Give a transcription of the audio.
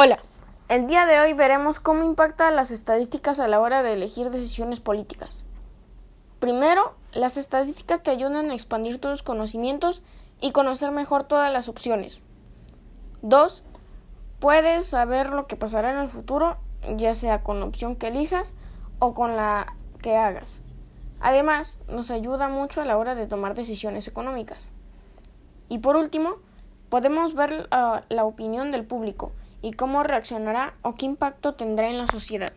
Hola, el día de hoy veremos cómo impactan las estadísticas a la hora de elegir decisiones políticas. Primero, las estadísticas te ayudan a expandir tus conocimientos y conocer mejor todas las opciones. Dos, puedes saber lo que pasará en el futuro, ya sea con la opción que elijas o con la que hagas. Además, nos ayuda mucho a la hora de tomar decisiones económicas. Y por último, podemos ver uh, la opinión del público y cómo reaccionará o qué impacto tendrá en la sociedad.